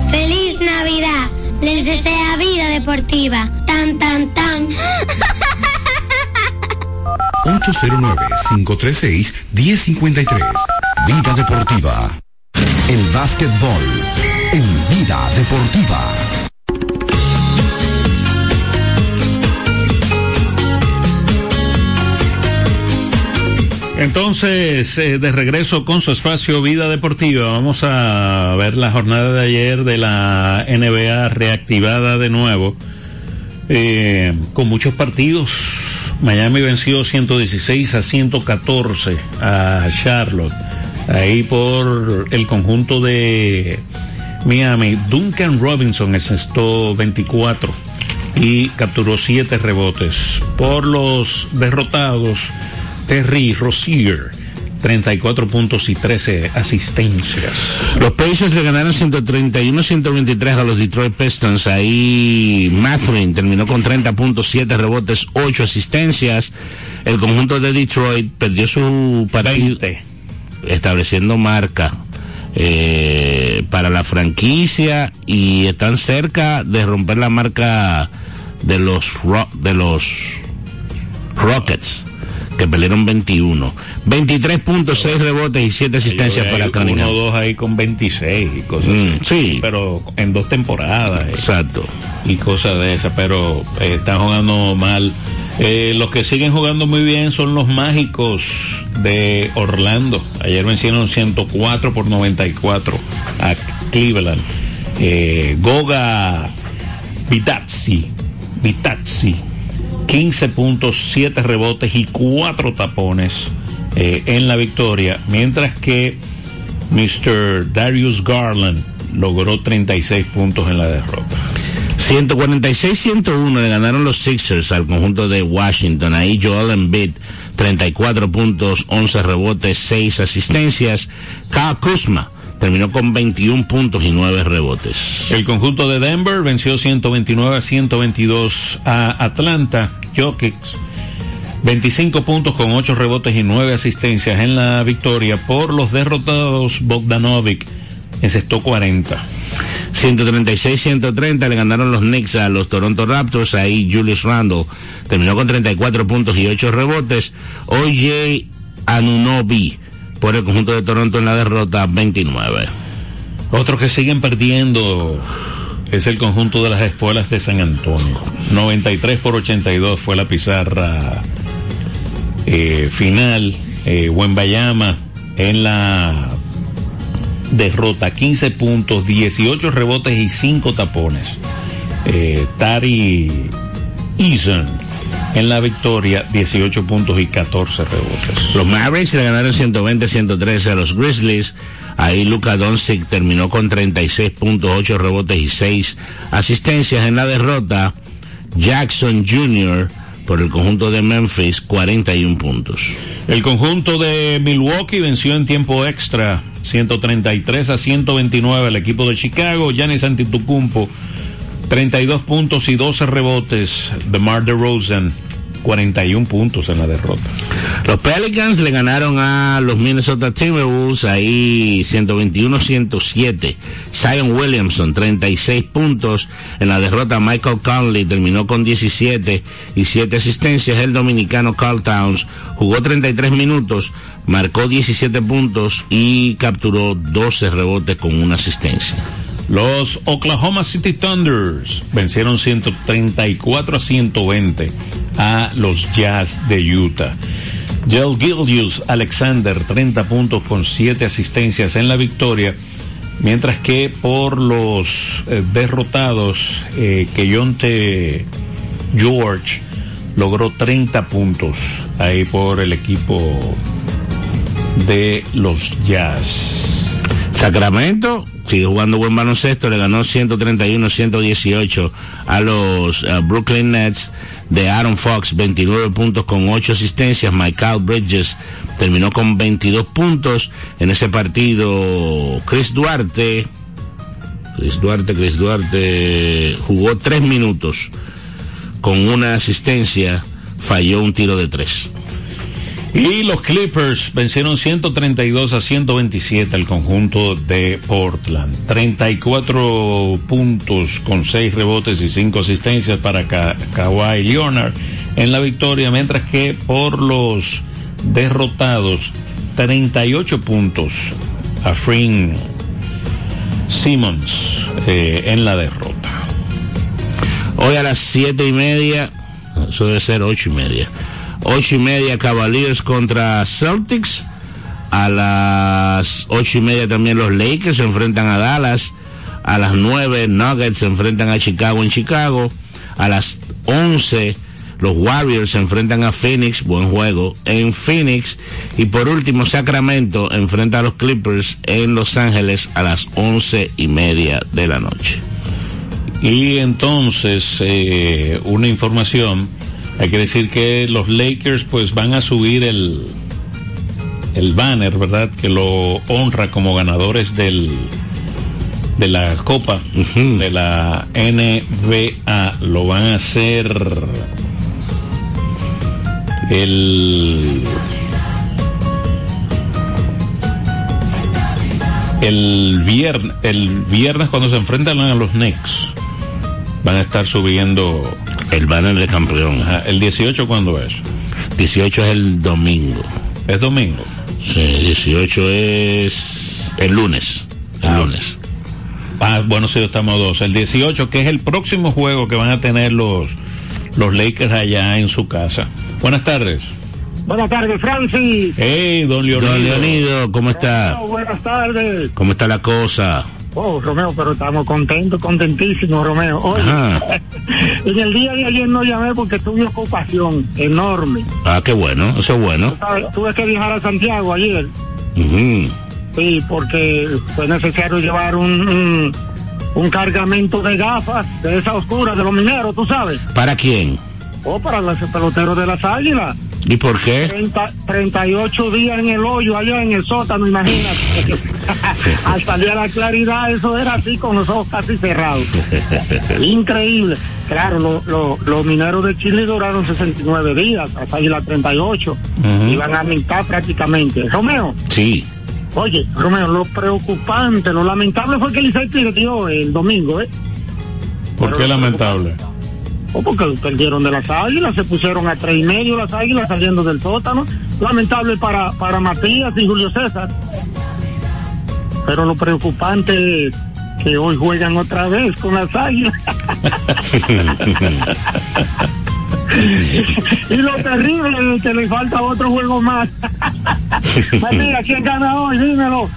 ¡Feliz Navidad! Les desea vida deportiva. Tan, tan, tan. [LAUGHS] 809-536-1053. Vida Deportiva. El básquetbol en Vida Deportiva. Entonces, eh, de regreso con su espacio Vida Deportiva, vamos a ver la jornada de ayer de la NBA reactivada de nuevo, eh, con muchos partidos. Miami venció 116 a 114 a Charlotte, ahí por el conjunto de Miami. Duncan Robinson encestó 24 y capturó 7 rebotes. Por los derrotados, Terry Rozier, 34 puntos y 13 asistencias. Los Pacers le ganaron 131-123 a los Detroit Pistons. Ahí Matherin terminó con 30 puntos, 7 rebotes, 8 asistencias. El conjunto de Detroit perdió su partido estableciendo marca eh, para la franquicia y están cerca de romper la marca de los de los Rockets que perdieron 21. 23.6 rebotes y 7 asistencias para Cunningham. Uno dos ahí con 26 y cosas Mm, así. sí. Pero en dos temporadas. eh, Exacto. Y cosas de esas, pero eh, están jugando mal. Eh, los que siguen jugando muy bien son los mágicos de Orlando. Ayer vencieron 104 por 94 a Cleveland. Goga Vitazzi, Vitazzi, 15 puntos, 7 rebotes y 4 tapones eh, en la victoria, mientras que Mr. Darius Garland logró 36 puntos en la derrota. 146-101 le ganaron los Sixers al conjunto de Washington. Ahí Joel Embiid, 34 puntos, 11 rebotes, 6 asistencias. Kyle Kuzma terminó con 21 puntos y 9 rebotes. El conjunto de Denver venció 129 a 122 a Atlanta. Jokic, 25 puntos con 8 rebotes y 9 asistencias en la victoria por los derrotados Bogdanovic. Encestó 40. 136-130 le ganaron los Knicks a los Toronto Raptors. Ahí Julius Randle terminó con 34 puntos y 8 rebotes. OJ Anunobi por el conjunto de Toronto en la derrota 29. Otros que siguen perdiendo es el conjunto de las escuelas de San Antonio. 93 por 82 fue la pizarra eh, final. Eh, Wembayama en la derrota, 15 puntos, 18 rebotes y 5 tapones. Eh, Tari Eason en la victoria, 18 puntos y 14 rebotes. Los Mavericks le ganaron 120-113 a los Grizzlies. Ahí Luka Doncic terminó con 36 puntos, 8 rebotes y 6 asistencias en la derrota. Jackson Jr. por el conjunto de Memphis, 41 puntos. El conjunto de Milwaukee venció en tiempo extra 133 a 129 al equipo de Chicago. Giannis Antetokounmpo 32 puntos y 12 rebotes. DeMar DeRozan 41 puntos en la derrota. Los Pelicans le ganaron a los Minnesota Timberwolves ahí 121-107. Zion Williamson 36 puntos. En la derrota Michael Conley terminó con 17 y 7 asistencias. El dominicano Carl Towns jugó 33 minutos, marcó 17 puntos y capturó 12 rebotes con una asistencia. Los Oklahoma City Thunders vencieron 134 a 120 a los Jazz de Utah. Gel Gildius Alexander, 30 puntos con 7 asistencias en la victoria, mientras que por los eh, derrotados, eh, Keyonte George logró 30 puntos ahí por el equipo de los Jazz. Sacramento sigue jugando buen baloncesto, le ganó 131-118 a los uh, Brooklyn Nets de Aaron Fox, 29 puntos con 8 asistencias. Michael Bridges terminó con 22 puntos en ese partido. Chris Duarte, Chris Duarte, Chris Duarte jugó 3 minutos con una asistencia, falló un tiro de 3. Y los Clippers vencieron 132 a 127 al conjunto de Portland. 34 puntos con 6 rebotes y 5 asistencias para Ka Kawhi Leonard en la victoria, mientras que por los derrotados 38 puntos a Fring Simmons eh, en la derrota. Hoy a las siete y media, debe ser ocho y media. Ocho y media Cavaliers contra Celtics. A las ocho y media también los Lakers se enfrentan a Dallas. A las nueve Nuggets se enfrentan a Chicago en Chicago. A las once los Warriors se enfrentan a Phoenix, buen juego, en Phoenix. Y por último Sacramento enfrenta a los Clippers en Los Ángeles a las once y media de la noche. Y entonces, eh, una información, hay que decir que los Lakers pues van a subir el, el banner, ¿verdad? Que lo honra como ganadores del de la Copa de la NBA. Lo van a hacer el el viernes el viernes cuando se enfrentan a los Knicks van a estar subiendo el banner de campeón. Ajá, el 18 cuándo es? 18 es el domingo. ¿Es domingo? Sí, 18 es el lunes. El Ah. lunes. Ah, bueno, sí, estamos dos. El 18, que es el próximo juego que van a tener los, los Lakers allá en su casa. Buenas tardes. Buenas tardes, Francis. Hey, don Leonido. Don Leonido, ¿cómo está? Oh, buenas tardes. ¿Cómo está la cosa? Oh, Romeo, pero estamos contentos, contentísimos, Romeo. Oye, [LAUGHS] en el día de ayer no llamé porque tuve ocupación enorme. Ah, qué bueno, eso es bueno. ¿Sabes? Tuve que viajar a Santiago ayer. Ujú. Sí, porque fue necesario llevar un, un, un cargamento de gafas de esa oscura de los mineros, tú sabes. ¿Para quién? O para los peloteros de las águilas. ¿Y por qué? 30, 38 días en el hoyo, allá en el sótano, imagínate. [LAUGHS] El día de la claridad, eso era así, con los ojos casi cerrados. Increíble. Claro, lo- lo- los mineros de Chile duraron 69 días, hasta ahí la 38. Ujú. Iban a mitad prácticamente. Romeo, Sí. oye, Romeo, lo preocupante, lo lamentable fue que Licey perdió el domingo, ¿eh? ¿Por qué lamentable? O porque perdieron de las águilas, se pusieron a tres y medio las águilas saliendo del sótano. Lamentable para, para Matías y Julio César. Pero lo preocupante es que hoy juegan otra vez con las águilas. [LAUGHS] y lo terrible es que le falta otro juego más. [LAUGHS] Matías, ¿quién gana hoy? Dímelo.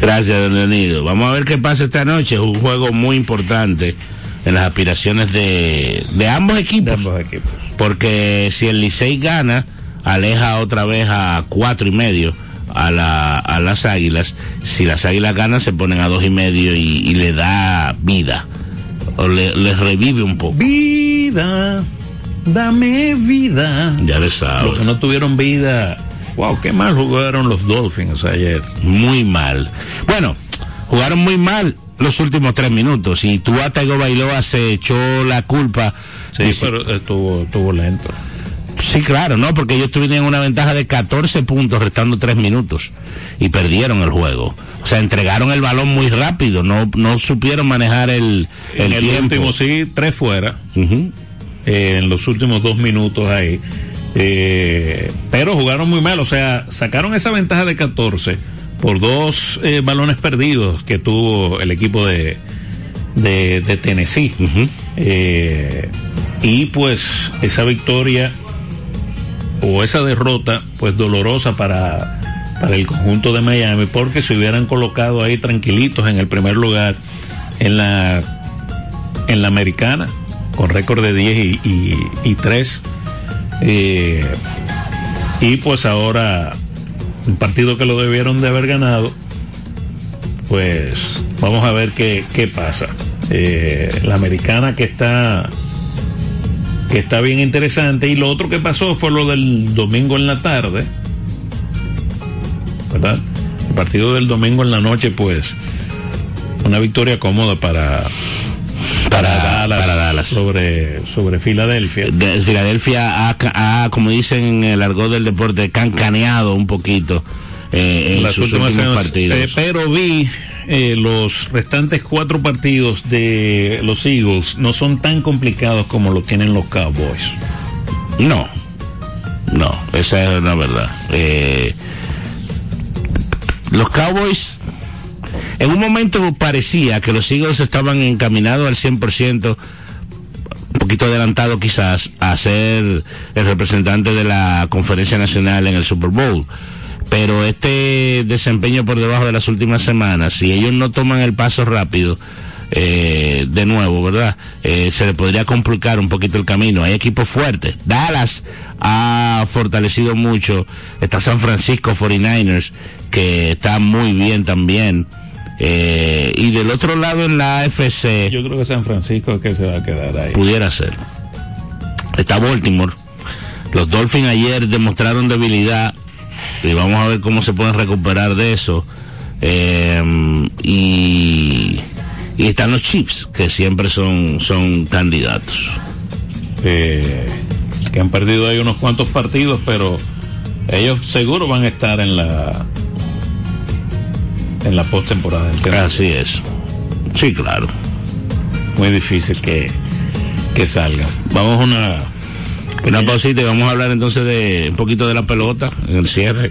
Gracias, don Leonido. Vamos a ver qué pasa esta noche. Es un juego muy importante en las aspiraciones de, de ambos equipos. Porque si el Licey gana, aleja otra vez a cuatro y medio a, la, a las águilas. Si las águilas ganan, se ponen a dos y medio y, y le da vida. O le, les revive un poco. Vida, dame vida. Ya le sabe. Los que no tuvieron vida. Wow, qué mal jugaron los Dolphins ayer. Muy mal. Bueno, jugaron muy mal los últimos tres minutos y tú Tago Bailoa se echó la culpa. Sí, Dice- pero estuvo, estuvo lento. Sí, claro, ¿no? Porque ellos tuvieron una ventaja de 14 puntos restando tres minutos y perdieron el juego. O sea, entregaron el balón muy rápido, no, no supieron manejar el, En el el tiempo. último sí, tres fuera. Eh, en los últimos dos minutos ahí. Eh, pero jugaron muy mal, o sea, sacaron esa ventaja de 14 por dos eh, balones perdidos que tuvo el equipo de, de, de Tennessee. Eh, y pues esa victoria o esa derrota, pues dolorosa para, para el conjunto de Miami, porque se hubieran colocado ahí tranquilitos en el primer lugar en la en la americana, con récord de 10 y, y, y 3. Eh, y pues ahora, un partido que lo debieron de haber ganado, pues vamos a ver qué, qué pasa. Eh, la americana que está que está bien interesante y lo otro que pasó fue lo del domingo en la tarde ¿verdad? el partido del domingo en la noche pues una victoria cómoda para para, Dallas, para Dallas. sobre sobre Filadelfia De- Filadelfia ha, como dicen en el argot del deporte, cancaneado un poquito eh, en las sus últimas últimos semanas. partidos. Eh, pero vi eh, los restantes cuatro partidos de los Eagles no son tan complicados como lo tienen los Cowboys. No, no, esa es la verdad. Eh, los Cowboys, en un momento parecía que los Eagles estaban encaminados al 100%, un poquito adelantado quizás, a ser el representante de la conferencia nacional en el Super Bowl. Pero este desempeño por debajo de las últimas semanas, si ellos no toman el paso rápido, eh, de nuevo, ¿verdad? Eh, se le podría complicar un poquito el camino. Hay equipos fuertes. Dallas ha fortalecido mucho. Está San Francisco 49ers, que está muy bien también. Eh, y del otro lado en la AFC, Yo creo que San Francisco es que se va a quedar ahí. pudiera ser. Está Baltimore. Los Dolphins ayer demostraron debilidad y vamos a ver cómo se pueden recuperar de eso. Eh, y, y están los Chiefs, que siempre son, son candidatos. Eh, que han perdido ahí unos cuantos partidos, pero ellos seguro van a estar en la en la postemporada. Así es. Sí, claro. Muy difícil que, que salgan. Vamos a una Una pausita y vamos a hablar entonces de un poquito de la pelota en el cierre.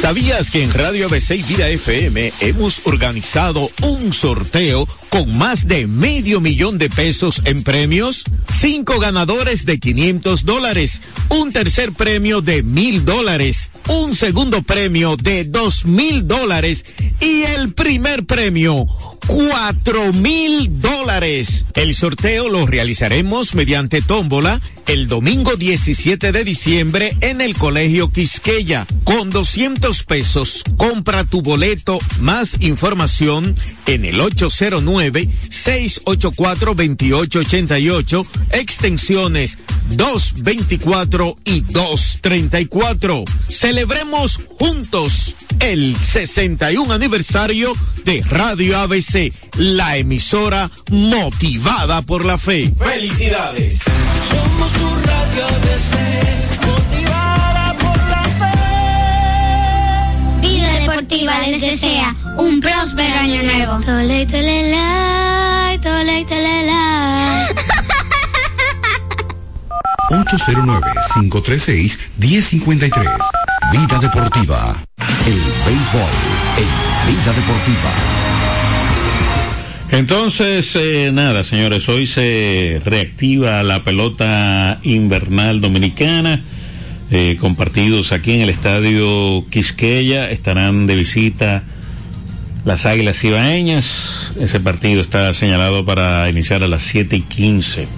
¿Sabías que en Radio ABC y Vida FM hemos organizado un sorteo con más de medio millón de pesos en premios? Cinco ganadores de 500 dólares, un tercer premio de mil dólares, un segundo premio de dos mil dólares y el primer premio cuatro mil dólares. El sorteo lo realizaremos mediante tómbola el domingo 17 de diciembre en el Colegio Quisqueya. Con 200 pesos compra tu boleto. Más información en el 809-684-2888, extensiones 224 y 234. Celebremos juntos el 61 aniversario de Radio ABC, la emisora motivada por la fe. ¡Felicidades! Somos tu radio ABC, Deportiva les desea un próspero año nuevo. Tole, tole, la, tole, tole, la. [LAUGHS] 809-536-1053. Vida Deportiva. El béisbol en Vida Deportiva. Entonces, eh, nada, señores, hoy se reactiva la pelota invernal dominicana. Eh, con partidos aquí en el estadio Quisqueya. Estarán de visita las Águilas Ibaeñas. Ese partido está señalado para iniciar a las 7 y 15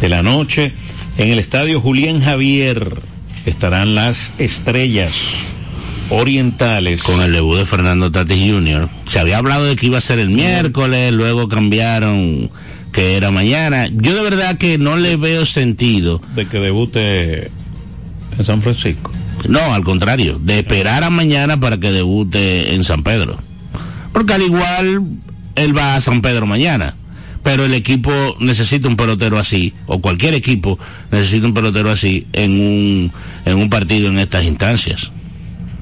de la noche. En el estadio Julián Javier estarán las estrellas orientales. Con el debut de Fernando Tatis Jr. Se había hablado de que iba a ser el miércoles, luego cambiaron que era mañana. Yo de verdad que no le veo sentido. De que debute en San Francisco. No, al contrario, de esperar a mañana para que debute en San Pedro. Porque al igual él va a San Pedro mañana. Pero el equipo necesita un pelotero así, o cualquier equipo necesita un pelotero así en un, en un partido en estas instancias.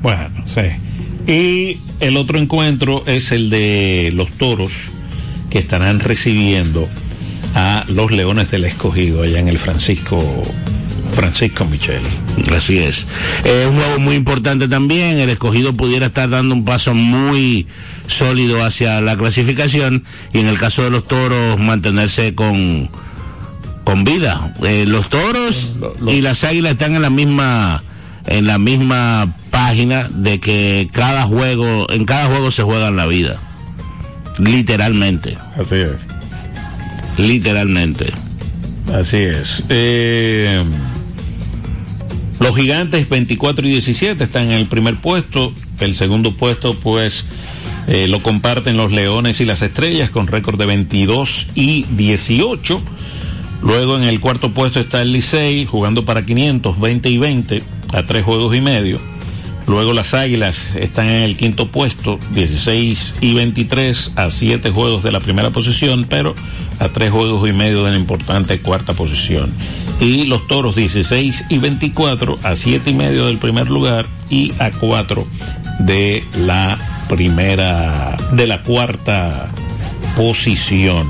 Bueno, sí. Y el otro encuentro es el de los toros que estarán recibiendo a los Leones del Escogido allá en el Francisco Francisco Michel. Así es. Es un juego muy importante también. El escogido pudiera estar dando un paso muy sólido hacia la clasificación y en el caso de los toros mantenerse con, con vida. Eh, los toros y las águilas están en la misma en la misma página de que cada juego, en cada juego se juega la vida. Literalmente. Así es. Literalmente. Así es. Eh, los gigantes 24 y 17 están en el primer puesto. El segundo puesto, pues, eh, lo comparten los Leones y las Estrellas con récord de 22 y 18. Luego en el cuarto puesto está el Licey jugando para 500, 20 y 20 a tres juegos y medio. Luego las Águilas están en el quinto puesto, 16 y 23 a siete juegos de la primera posición, pero a tres juegos y medio de la importante cuarta posición. Y los Toros 16 y 24 a siete y medio del primer lugar y a cuatro de la primera, de la cuarta posición.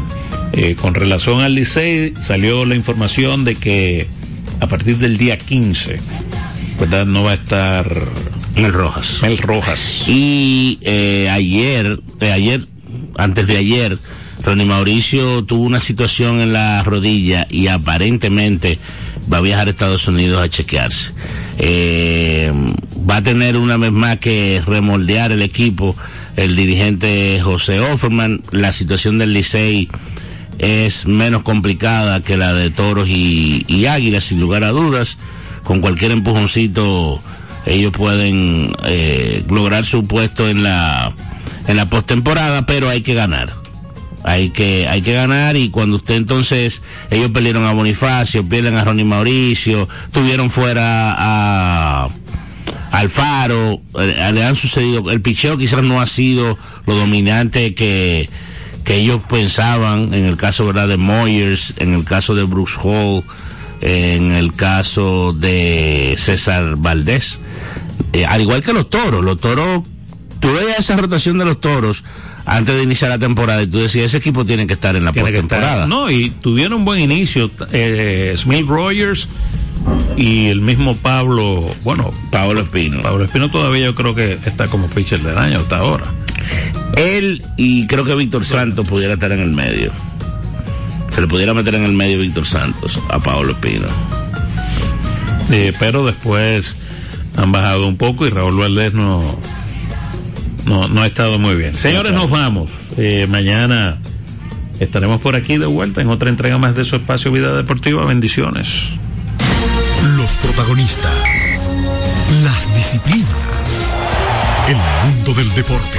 Eh, con relación al Licey, salió la información de que a partir del día 15, ¿verdad? No va a estar Mel Rojas. Mel Rojas. Y eh, ayer, eh, ayer, antes de ayer, Ronnie Mauricio tuvo una situación en la rodilla y aparentemente va a viajar a Estados Unidos a chequearse. Eh, va a tener una vez más que remoldear el equipo el dirigente José Offerman. La situación del Licey es menos complicada que la de Toros y, y Águilas, sin lugar a dudas. Con cualquier empujoncito ellos pueden eh, lograr su puesto en la en la postemporada, pero hay que ganar. Hay que hay que ganar y cuando usted entonces ellos perdieron a Bonifacio, pierden a Ronnie Mauricio, tuvieron fuera a Alfaro, eh, le han sucedido el picheo quizás no ha sido lo dominante que que ellos pensaban en el caso verdad de Moyers, en el caso de Bruce Hall, en el caso de César Valdés. Eh, al igual que los toros, los toros, tú veías esa rotación de los toros antes de iniciar la temporada y tú decías, ese equipo tiene que estar en la postemporada. No, y tuvieron un buen inicio. Eh, Smith Rogers y el mismo Pablo, bueno, Pablo Espino. Pablo Espino todavía yo creo que está como pitcher del año hasta ahora. Él y creo que Víctor Santos pudiera estar en el medio. Se le pudiera meter en el medio Víctor Santos a Pablo Espino. Eh, pero después han bajado un poco y Raúl Valdés no, no, no ha estado muy bien. Señores, nos vamos. Eh, mañana estaremos por aquí de vuelta en otra entrega más de su espacio Vida Deportiva. Bendiciones. Los protagonistas, las disciplinas, el mundo del deporte,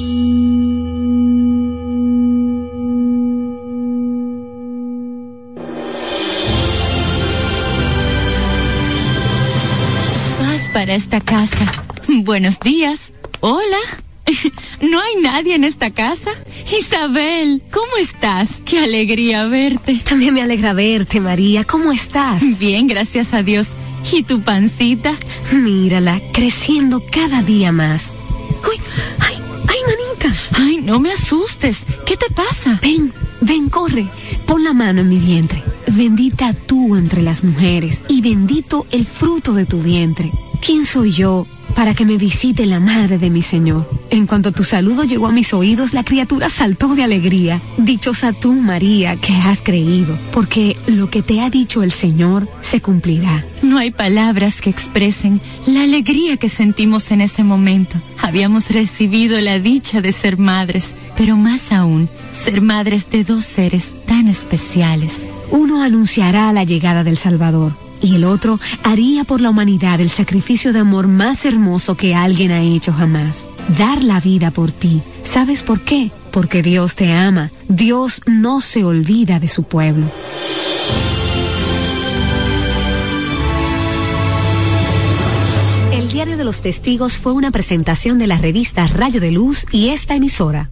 para esta casa. Buenos días. Hola. [LAUGHS] ¿No hay nadie en esta casa? Isabel, ¿cómo estás? Qué alegría verte. También me alegra verte, María. ¿Cómo estás? Bien, gracias a Dios. ¿Y tu pancita? Mírala, creciendo cada día más. ¡Uy! ¡Ay! ¡Ay, manita! Ay, no me asustes. ¿Qué te pasa? Ven, ven, corre. Pon la mano en mi vientre. Bendita tú entre las mujeres y bendito el fruto de tu vientre. ¿Quién soy yo para que me visite la madre de mi Señor. En cuanto tu saludo llegó a mis oídos, la criatura saltó de alegría. Dichosa tú, María, que has creído, porque lo que te ha dicho el Señor se cumplirá. No hay palabras que expresen la alegría que sentimos en ese momento. Habíamos recibido la dicha de ser madres, pero más aún, ser madres de dos seres tan especiales. Uno anunciará la llegada del Salvador y el otro haría por la humanidad el sacrificio de amor más hermoso que alguien ha hecho jamás. Dar la vida por ti. ¿Sabes por qué? Porque Dios te ama. Dios no se olvida de su pueblo. El Diario de los Testigos fue una presentación de la revista Rayo de Luz y esta emisora.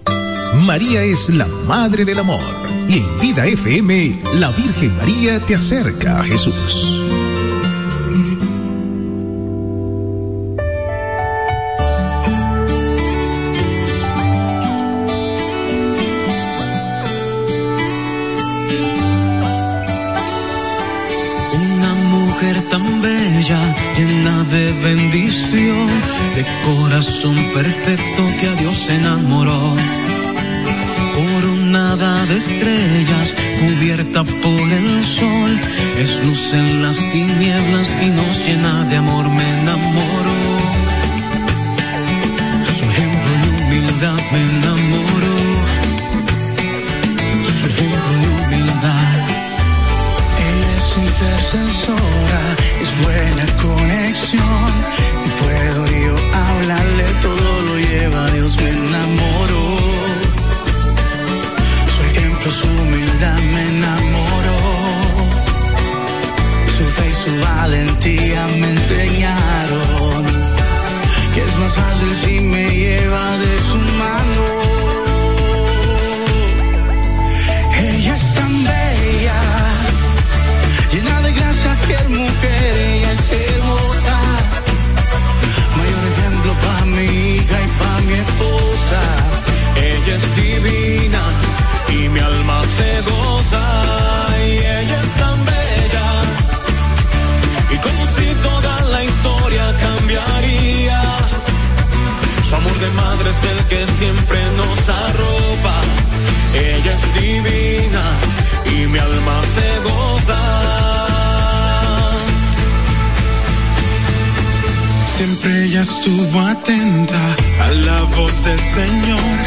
María es la Madre del Amor. Y en Vida FM, la Virgen María te acerca a Jesús. Una mujer tan bella, llena de bendición, de corazón perfecto que a Dios enamoró. Coronada de estrellas, cubierta por el sol, es luz en las tinieblas y nos llena de amor, me enamoro. Su ejemplo y humildad me enamoro. Señor,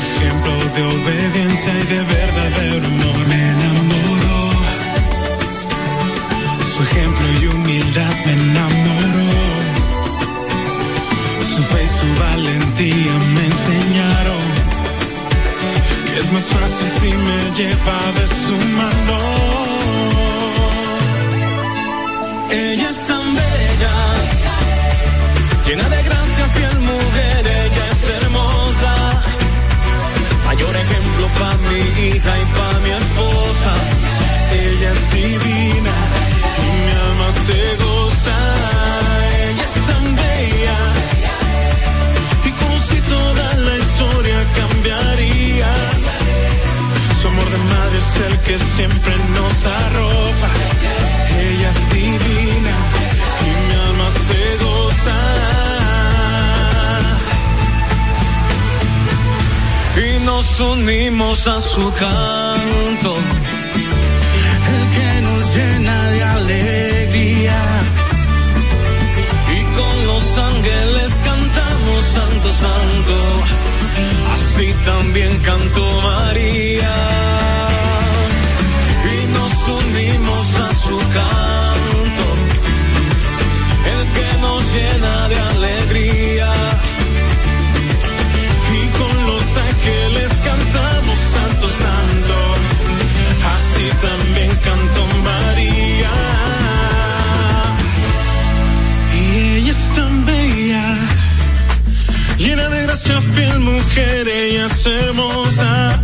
ejemplo de obediencia y de verdadero amor. Me enamoró, su ejemplo y humildad me enamoró, su fe y su valentía me enseñaron que es más fácil si me lleva de su mano. Ella es tan bella llena de gracia, Ejemplo para mi hija y para mi esposa. Ella es divina y mi alma se goza. Ella es tan bella y como si toda la historia cambiaría. Su amor de madre es el que siempre nos arropa. Ella es divina y mi alma se goza. nos unimos a su canto, el que nos llena de alegría. Y con los ángeles cantamos Santo Santo, así también cantó María. Hermosa.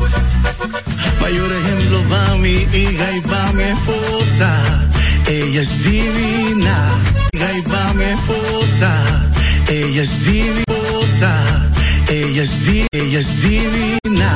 Mayor ejemplo para mi hija y para mi esposa. Ella es divina. Hija y para mi esposa. Ella es divina. Ella es, ella es divina.